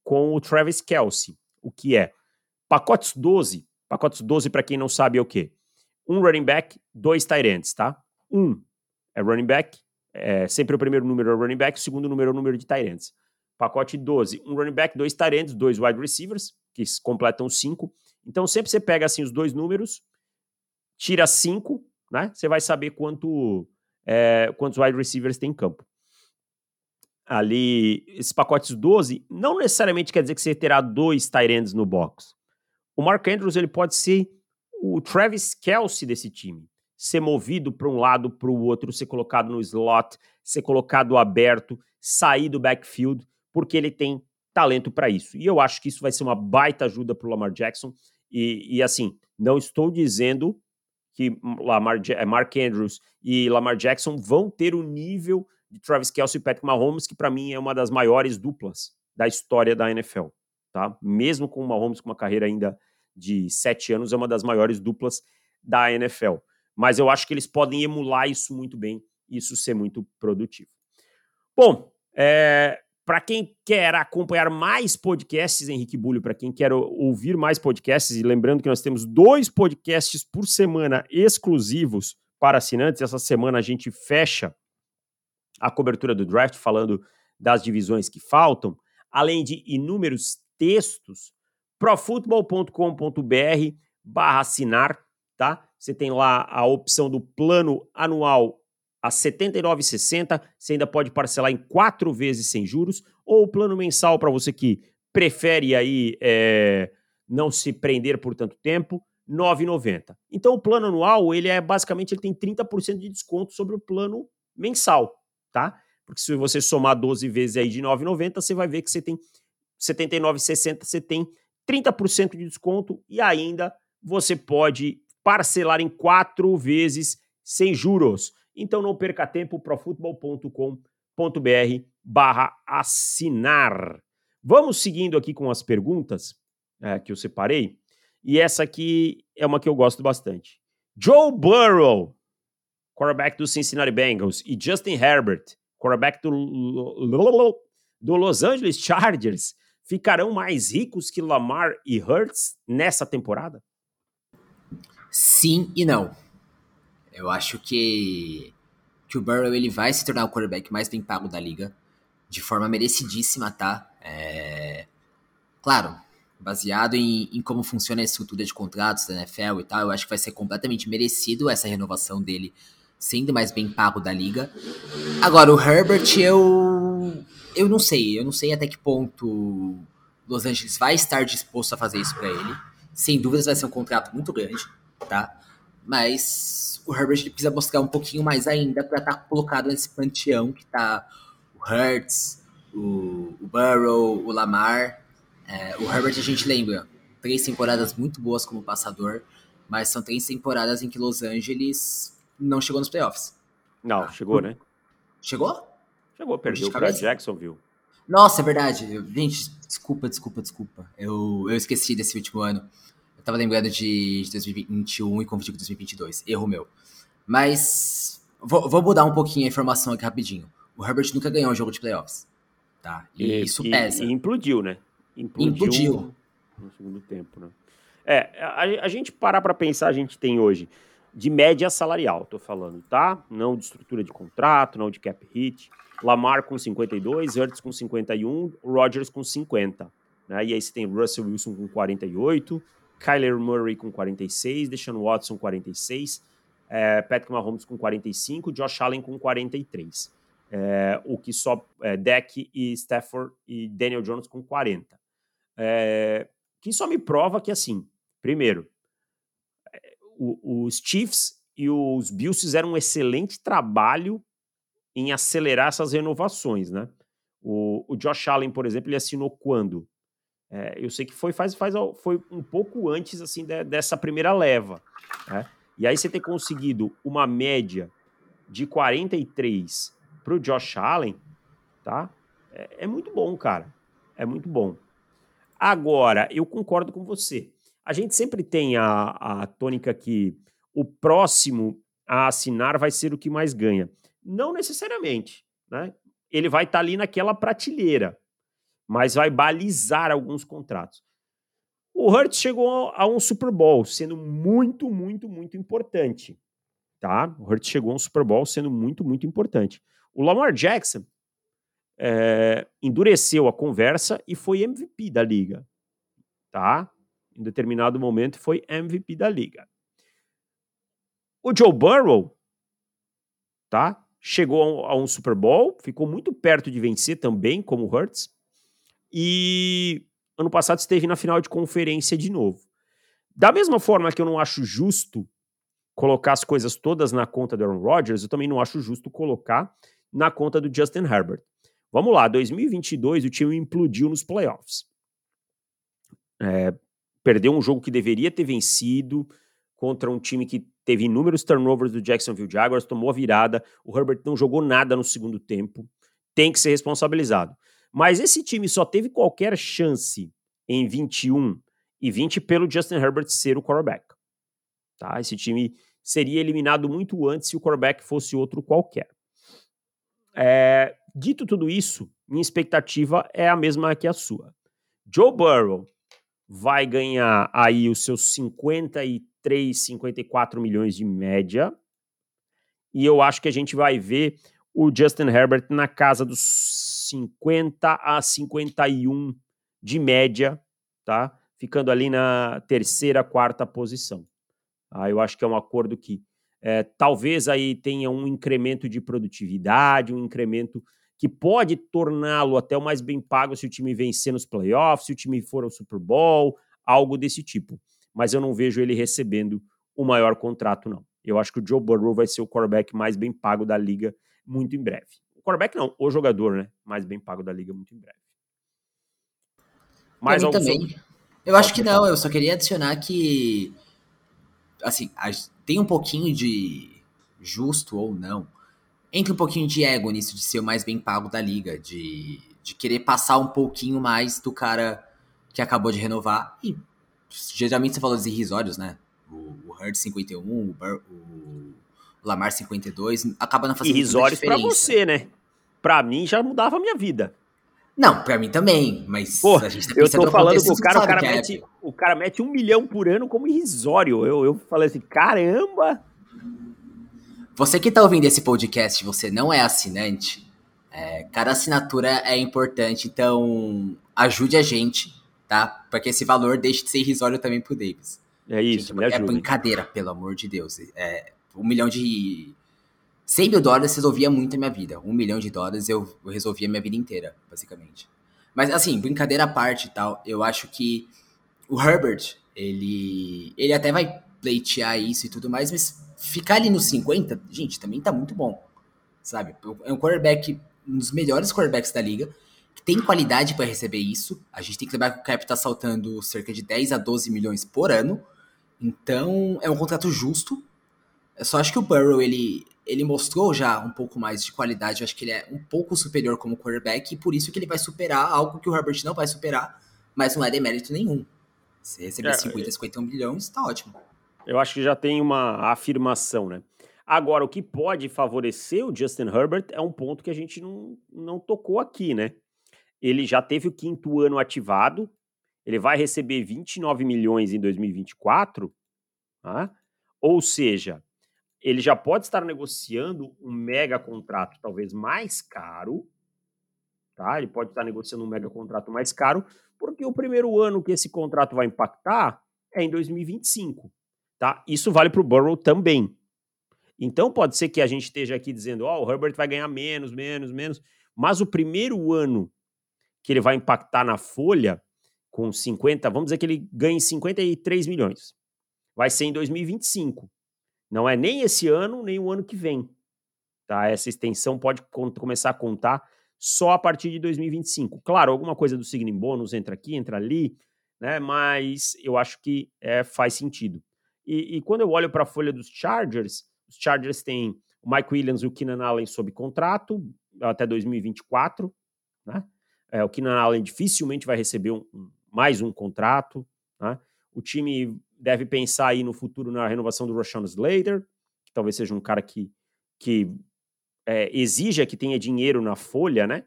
com o Travis Kelsey, o que é pacotes 12, pacotes 12 para quem não sabe é o quê? um running back, dois tight ends, tá? Um é running back, é, sempre o primeiro número é running back, o segundo número é o número de tight ends. Pacote 12, um running back, dois tight ends, dois wide receivers, que completam cinco. Então, sempre você pega assim os dois números, tira cinco, né? Você vai saber quanto, é, quantos wide receivers tem em campo. Ali, esses pacotes 12, não necessariamente quer dizer que você terá dois tight no box, o Mark Andrews ele pode ser o Travis Kelsey desse time. Ser movido para um lado, para o outro, ser colocado no slot, ser colocado aberto, sair do backfield, porque ele tem talento para isso. E eu acho que isso vai ser uma baita ajuda para o Lamar Jackson. E, e, assim, não estou dizendo que Lamar, eh, Mark Andrews e Lamar Jackson vão ter o nível de Travis Kelsey e Patrick Mahomes, que para mim é uma das maiores duplas da história da NFL. Tá? Mesmo com o Mahomes com uma carreira ainda de sete anos, é uma das maiores duplas da NFL. Mas eu acho que eles podem emular isso muito bem, isso ser muito produtivo. Bom, é, para quem quer acompanhar mais podcasts, Henrique Bulho, para quem quer ouvir mais podcasts, e lembrando que nós temos dois podcasts por semana exclusivos para assinantes, essa semana a gente fecha a cobertura do draft falando das divisões que faltam, além de inúmeros textos, profutbol.com.br barra assinar, tá? Você tem lá a opção do plano anual a R$ 79,60. Você ainda pode parcelar em quatro vezes sem juros, ou o plano mensal para você que prefere aí é, não se prender por tanto tempo, R$ 9,90. Então o plano anual, ele é basicamente ele tem 30% de desconto sobre o plano mensal, tá? Porque se você somar 12 vezes aí de R$ 9,90, você vai ver que você tem R$ 79,60, você tem 30% de desconto e ainda você pode parcelar em quatro vezes sem juros. Então não perca tempo, profutbol.com.br barra assinar. Vamos seguindo aqui com as perguntas é, que eu separei. E essa aqui é uma que eu gosto bastante. Joe Burrow, quarterback do Cincinnati Bengals, e Justin Herbert, quarterback do, do Los Angeles Chargers, ficarão mais ricos que Lamar e Hurts nessa temporada? Sim e não. Eu acho que, que o Burrow ele vai se tornar o quarterback mais bem pago da liga, de forma merecidíssima, tá? É... Claro, baseado em, em, como funciona a estrutura de contratos da NFL e tal, eu acho que vai ser completamente merecido essa renovação dele sendo mais bem pago da liga. Agora, o Herbert, eu. Eu não sei. Eu não sei até que ponto Los Angeles vai estar disposto a fazer isso para ele. Sem dúvidas vai ser um contrato muito grande, tá? Mas o Herbert precisa mostrar um pouquinho mais ainda para estar tá colocado nesse panteão que tá o Hurts, o, o Burrow, o Lamar. É, o Herbert a gente lembra, três temporadas muito boas como passador, mas são três temporadas em que Los Angeles não chegou nos playoffs. Não, ah, chegou, né? Chegou? Chegou, perdeu para Jacksonville. Nossa, é verdade. Gente, desculpa, desculpa, desculpa. Eu, eu esqueci desse último ano tava lembrando de 2021 e confundindo com 2022. Erro meu. Mas vou, vou, mudar um pouquinho a informação aqui rapidinho. O Herbert nunca ganhou um jogo de playoffs. Tá? E, e isso pesa. E implodiu, né? Implodiu, implodiu. no segundo tempo, né? É, a, a gente parar para pensar, a gente tem hoje de média salarial, tô falando, tá? Não de estrutura de contrato, não de cap hit. Lamar com 52, Hurts com 51, Rodgers com 50. Né? E aí você tem Russell Wilson com 48, Kyler Murray com 46, Deshaun Watson 46, é, Patrick Mahomes com 45, Josh Allen com 43. É, o que só é, Deck e Stafford e Daniel Jones com 40. É, que só me prova que, assim, primeiro, os Chiefs e os Bills fizeram um excelente trabalho em acelerar essas renovações, né? O, o Josh Allen, por exemplo, ele assinou quando? É, eu sei que foi, faz, faz, foi um pouco antes assim de, dessa primeira leva. Né? E aí você ter conseguido uma média de 43 para o Josh Allen, tá? É, é, muito bom, cara. É muito bom. Agora, eu concordo com você. A gente sempre tem a, a tônica que o próximo a assinar vai ser o que mais ganha. Não necessariamente, né? Ele vai estar tá ali naquela prateleira mas vai balizar alguns contratos. O Hurts chegou a um Super Bowl, sendo muito, muito, muito importante. Tá? O Hurts chegou a um Super Bowl sendo muito, muito importante. O Lamar Jackson é, endureceu a conversa e foi MVP da liga. Tá? Em determinado momento foi MVP da liga. O Joe Burrow, tá? Chegou a um Super Bowl, ficou muito perto de vencer também, como o Hurts, e ano passado esteve na final de conferência de novo. Da mesma forma que eu não acho justo colocar as coisas todas na conta do Aaron Rodgers, eu também não acho justo colocar na conta do Justin Herbert. Vamos lá, 2022 o time implodiu nos playoffs. É, perdeu um jogo que deveria ter vencido contra um time que teve inúmeros turnovers do Jacksonville Jaguars, tomou a virada. O Herbert não jogou nada no segundo tempo, tem que ser responsabilizado. Mas esse time só teve qualquer chance em 21 e 20 pelo Justin Herbert ser o quarterback. Tá? Esse time seria eliminado muito antes se o quarterback fosse outro qualquer. É, dito tudo isso, minha expectativa é a mesma que a sua. Joe Burrow vai ganhar aí os seus 53, 54 milhões de média. E eu acho que a gente vai ver o Justin Herbert na casa dos 50 a 51 de média, tá? Ficando ali na terceira, quarta posição. Ah, eu acho que é um acordo que é, talvez aí tenha um incremento de produtividade, um incremento que pode torná-lo até o mais bem pago se o time vencer nos playoffs, se o time for ao Super Bowl, algo desse tipo. Mas eu não vejo ele recebendo o maior contrato, não. Eu acho que o Joe Burrow vai ser o quarterback mais bem pago da liga muito em breve. Quarterback não, o jogador, né? Mais bem pago da liga muito em breve. Mais algo também. Sobre... Eu acho que não, eu só queria adicionar que assim, tem um pouquinho de justo ou não. Entre um pouquinho de ego nisso de ser o mais bem pago da liga, de, de querer passar um pouquinho mais do cara que acabou de renovar. E geralmente você falou dos irrisórios, né? O, o Hurd 51, o, Bur, o Lamar 52, acaba não fazendo Irrisórios pra você, né? Pra mim já mudava a minha vida. Não, pra mim também, mas Pô, a gente tá eu tô falando com o cara, o cara, mete, é. o cara mete um milhão por ano como irrisório. Eu, eu falei assim, caramba! Você que tá ouvindo esse podcast, você não é assinante, é, cada assinatura é importante, então ajude a gente, tá? Para que esse valor deixe de ser irrisório também pro Davis. É isso, gente, É brincadeira, pelo amor de Deus. É, um milhão de 100 mil dólares resolvia muito a minha vida. Um milhão de dólares eu, eu resolvia a minha vida inteira, basicamente. Mas assim, brincadeira à parte e tal, eu acho que o Herbert, ele, ele até vai pleitear isso e tudo mais, mas ficar ali nos 50, gente, também tá muito bom. Sabe? É um quarterback, um dos melhores quarterbacks da liga, que tem qualidade para receber isso. A gente tem que lembrar que o cap tá saltando cerca de 10 a 12 milhões por ano. Então, é um contrato justo. Eu só acho que o Burrow, ele, ele mostrou já um pouco mais de qualidade. Eu acho que ele é um pouco superior como quarterback e por isso que ele vai superar algo que o Herbert não vai superar, mas não é demérito nenhum. Se receber é, 50, 51 milhões, tá ótimo. Eu acho que já tem uma afirmação, né? Agora, o que pode favorecer o Justin Herbert é um ponto que a gente não, não tocou aqui, né? Ele já teve o quinto ano ativado, ele vai receber 29 milhões em 2024, tá? ou seja, ele já pode estar negociando um mega contrato talvez mais caro, tá? Ele pode estar negociando um mega contrato mais caro, porque o primeiro ano que esse contrato vai impactar é em 2025, tá? Isso vale para o Burrow também. Então pode ser que a gente esteja aqui dizendo, ó, oh, o Herbert vai ganhar menos, menos, menos, mas o primeiro ano que ele vai impactar na folha com 50, vamos dizer que ele ganhe 53 milhões. Vai ser em 2025. Não é nem esse ano, nem o ano que vem. Tá? Essa extensão pode começar a contar só a partir de 2025. Claro, alguma coisa do signing bônus entra aqui, entra ali, né? Mas eu acho que é, faz sentido. E, e quando eu olho para a folha dos Chargers, os Chargers têm o Mike Williams e o Keenan Allen sob contrato até 2024, né? É, o Keenan Allen dificilmente vai receber um, mais um contrato, né? O time deve pensar aí no futuro na renovação do Rashawn Slater, que talvez seja um cara que, que é, exija que tenha dinheiro na folha, né?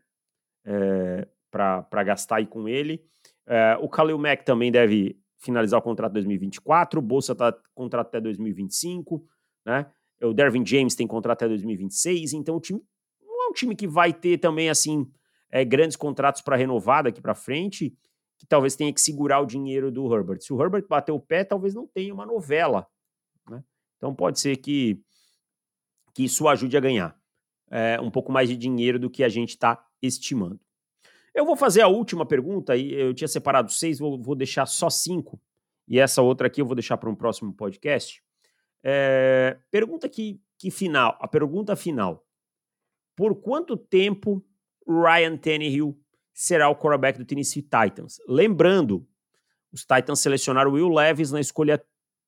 É, para gastar aí com ele. É, o Khalil Mack também deve finalizar o contrato 2024, o Bolsa está contrato até 2025, né? O Dervin James tem contrato até 2026, então o time não é um time que vai ter também assim é, grandes contratos para renovar daqui para frente que talvez tenha que segurar o dinheiro do Herbert. Se o Herbert bater o pé, talvez não tenha uma novela. Né? Então pode ser que, que isso ajude a ganhar é, um pouco mais de dinheiro do que a gente está estimando. Eu vou fazer a última pergunta, e eu tinha separado seis, vou, vou deixar só cinco, e essa outra aqui eu vou deixar para um próximo podcast. É, pergunta que, que final, a pergunta final. Por quanto tempo Ryan Tannehill será o quarterback do Tennessee Titans? Lembrando, os Titans selecionaram Will Levis na escolha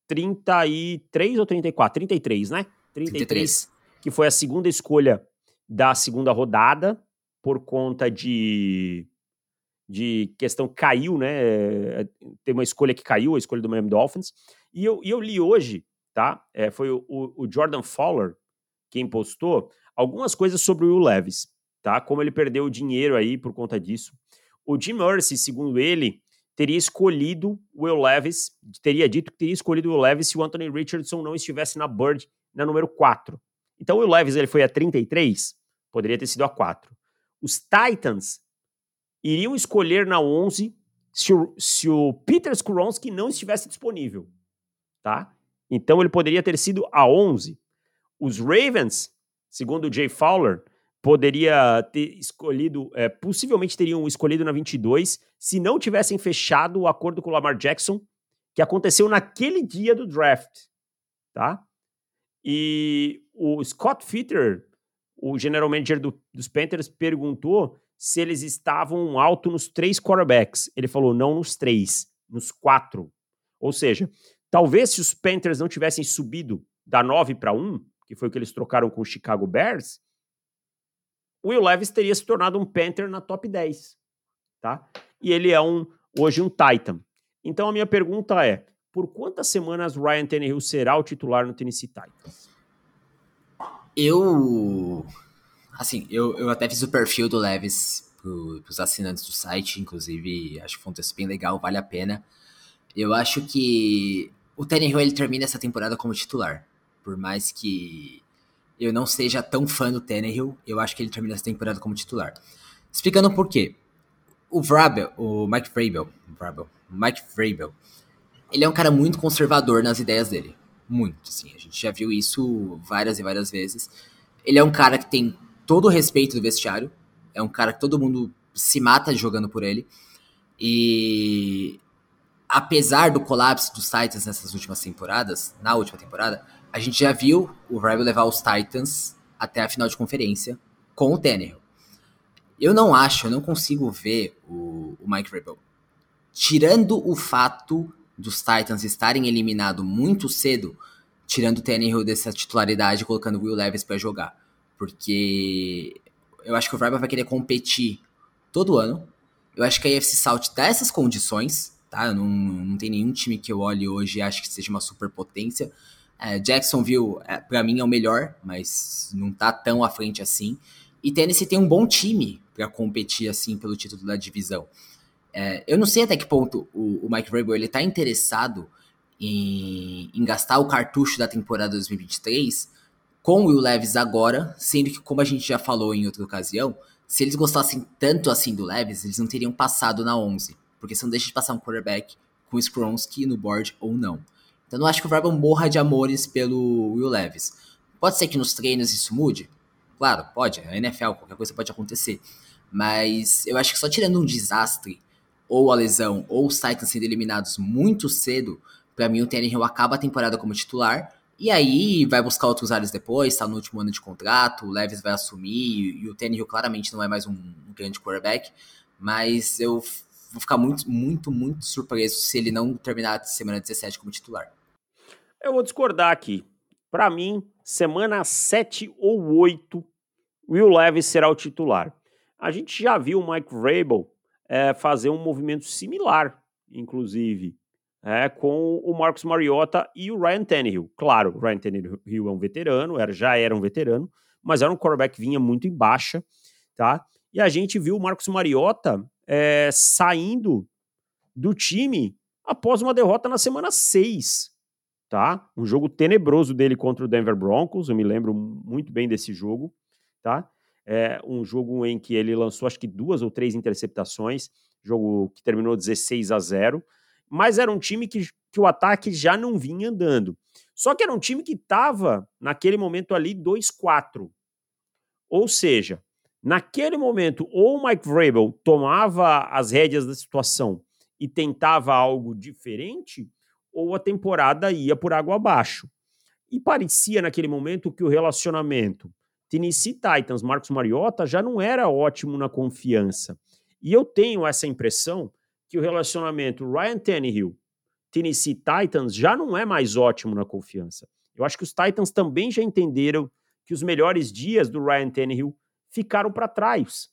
33 ou 34? 33, né? 33, 33. que foi a segunda escolha da segunda rodada por conta de de questão caiu, né? Tem uma escolha que caiu, a escolha do Miami Dolphins. E eu, e eu li hoje, tá? É, foi o, o, Jordan Fowler quem postou algumas coisas sobre o Will Levis, tá? Como ele perdeu dinheiro aí por conta disso. O Jim Mercy, segundo ele, teria escolhido o Will Levis, teria dito que teria escolhido o Will Levis se o Anthony Richardson não estivesse na Bird na número 4. Então o Will Levis ele foi a 33, poderia ter sido a 4. Os Titans iriam escolher na 11 se o, se o Peter Skronsky não estivesse disponível, tá? Então ele poderia ter sido a 11. Os Ravens, segundo o Jay Fowler, poderia ter escolhido, é, possivelmente teriam escolhido na 22 se não tivessem fechado o acordo com o Lamar Jackson, que aconteceu naquele dia do draft, tá? E o Scott Fitter, o general manager do, dos Panthers, perguntou se eles estavam alto nos três quarterbacks. Ele falou, não nos três, nos quatro. Ou seja, talvez se os Panthers não tivessem subido da 9 para 1, que foi o que eles trocaram com o Chicago Bears, Will Levis teria se tornado um Panther na top 10, tá? E ele é um hoje um Titan. Então a minha pergunta é, por quantas semanas Ryan Tannehill será o titular no Tennessee Titans? Eu Assim, eu, eu até fiz o perfil do Leves pro, pros assinantes do site, inclusive, acho que foi um texto bem legal, vale a pena. Eu acho que o Tannehill ele termina essa temporada como titular. Por mais que eu não seja tão fã do Tannehill, eu acho que ele termina essa temporada como titular. Explicando por quê. O Vrabel, o Mike Vrabel, Vrabel, Mike Vrabel, ele é um cara muito conservador nas ideias dele. Muito, assim. A gente já viu isso várias e várias vezes. Ele é um cara que tem todo o respeito do vestiário. É um cara que todo mundo se mata jogando por ele. E apesar do colapso dos Titans nessas últimas temporadas, na última temporada, a gente já viu o Rival levar os Titans até a final de conferência com o Tannehill. Eu não acho, eu não consigo ver o, o Mike Rebel tirando o fato dos Titans estarem eliminados muito cedo, tirando o Tannehill dessa titularidade e colocando o Will Levis para jogar. Porque eu acho que o Vrabel vai querer competir todo ano. Eu acho que a AFC South dá essas condições, tá? Não, não tem nenhum time que eu olhe hoje e acho que seja uma superpotência. É, Jacksonville, é, para mim, é o melhor, mas não tá tão à frente assim. E Tennessee tem um bom time para competir assim pelo título da divisão. É, eu não sei até que ponto o, o Mike Vrabel ele tá interessado em, em, gastar o cartucho da temporada 2023 com o Will Levis agora, sendo que, como a gente já falou em outra ocasião, se eles gostassem tanto assim do Levis, eles não teriam passado na 11, porque você não deixa de passar um quarterback com Skronsky no board ou não. Então, não acho que o Vrabel morra de amores pelo Will Levis. Pode ser que nos treinos isso mude? Claro, pode. É NFL, qualquer coisa pode acontecer. Mas eu acho que só tirando um desastre, ou a lesão, ou os Titans sendo eliminados muito cedo, para mim o Tannehill acaba a temporada como titular e aí vai buscar outros áreas depois, tá no último ano de contrato, o Levis vai assumir, e o Tannehill claramente não é mais um, grande quarterback, mas eu vou ficar muito, muito, muito surpreso se ele não terminar a semana 17 como titular. Eu vou discordar aqui. Para mim, semana 7 ou 8, Will Levis será o titular. A gente já viu o Mike Vrabel é, fazer um movimento similar, inclusive, é, com o Marcos Mariota e o Ryan Tannehill. Claro, o Ryan Tannehill é um veterano, era, já era um veterano, mas era um quarterback que vinha muito em baixa, tá? E a gente viu o Marcos Mariota é, saindo do time após uma derrota na semana 6, tá? Um jogo tenebroso dele contra o Denver Broncos, eu me lembro muito bem desse jogo, tá? É um jogo em que ele lançou acho que duas ou três interceptações, jogo que terminou 16 a 0 mas era um time que, que o ataque já não vinha andando. Só que era um time que estava, naquele momento ali, 2-4. Ou seja, naquele momento, ou o Mike Vrabel tomava as rédeas da situação e tentava algo diferente, ou a temporada ia por água abaixo. E parecia naquele momento que o relacionamento Tennessee Titans, Marcos Mariota, já não era ótimo na confiança. E eu tenho essa impressão que o relacionamento Ryan Tannehill, Tennessee Titans já não é mais ótimo na confiança. Eu acho que os Titans também já entenderam que os melhores dias do Ryan Tannehill ficaram para trás,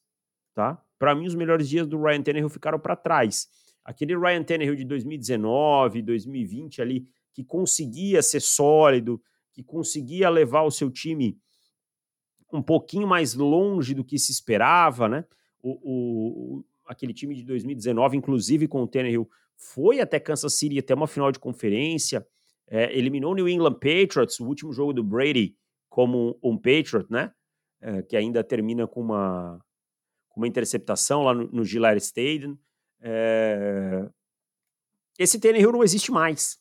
tá? Para mim, os melhores dias do Ryan Tannehill ficaram para trás. Aquele Ryan Tannehill de 2019, 2020 ali, que conseguia ser sólido, que conseguia levar o seu time um pouquinho mais longe do que se esperava, né? O, o, aquele time de 2019, inclusive com o Tannehill, foi até Kansas City, até uma final de conferência, é, eliminou o New England Patriots, o último jogo do Brady como um, Patriot, né? É, que ainda termina com uma, com uma interceptação lá no, no Gillette Stadium. É, esse Tannehill não existe mais.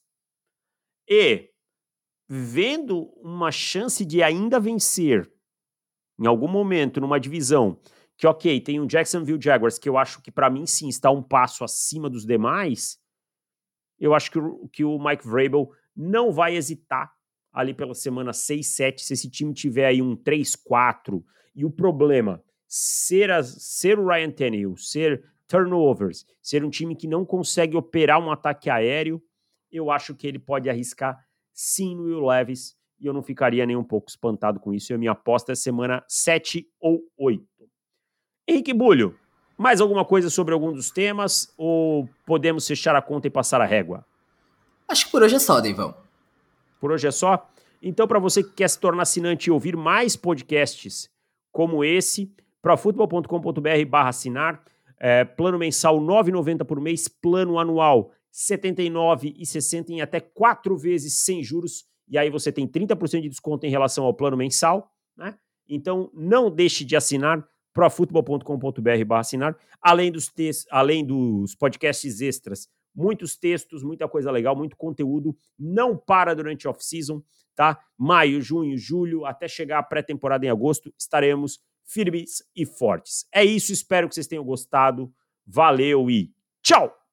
E vendo uma chance de ainda vencer em algum momento numa divisão que, ok, tem um Jacksonville Jaguars que eu acho que para mim sim está um passo acima dos demais, eu acho que, o, que o Mike Vrabel não vai hesitar ali pela semana 6, 7, se esse time tiver aí um 3, 4, e o problema ser, as, ser o Ryan Tannehill, ser turnovers, ser um time que não consegue operar um ataque aéreo, eu acho que ele pode arriscar sim no Will Levis e eu não ficaria nem um pouco espantado com isso. E a minha aposta é semana 7 ou 8. Henrique Bulho, mais alguma coisa sobre algum dos temas ou podemos fechar a conta e passar a régua? Acho que por hoje é só, Deivão. Por hoje é só? Então, para você que quer se tornar assinante e ouvir mais podcasts como esse, profutbol.com.br barra assinar, é, plano mensal 9,90 por mês, plano anual 79,60 em até quatro vezes sem juros e aí você tem 30% de desconto em relação ao plano mensal, né? Então não deixe de assinar profutbol.com.br assinar, além dos, além dos podcasts extras, muitos textos, muita coisa legal, muito conteúdo, não para durante off-season, tá? Maio, junho, julho, até chegar a pré-temporada em agosto, estaremos firmes e fortes. É isso, espero que vocês tenham gostado, valeu e tchau!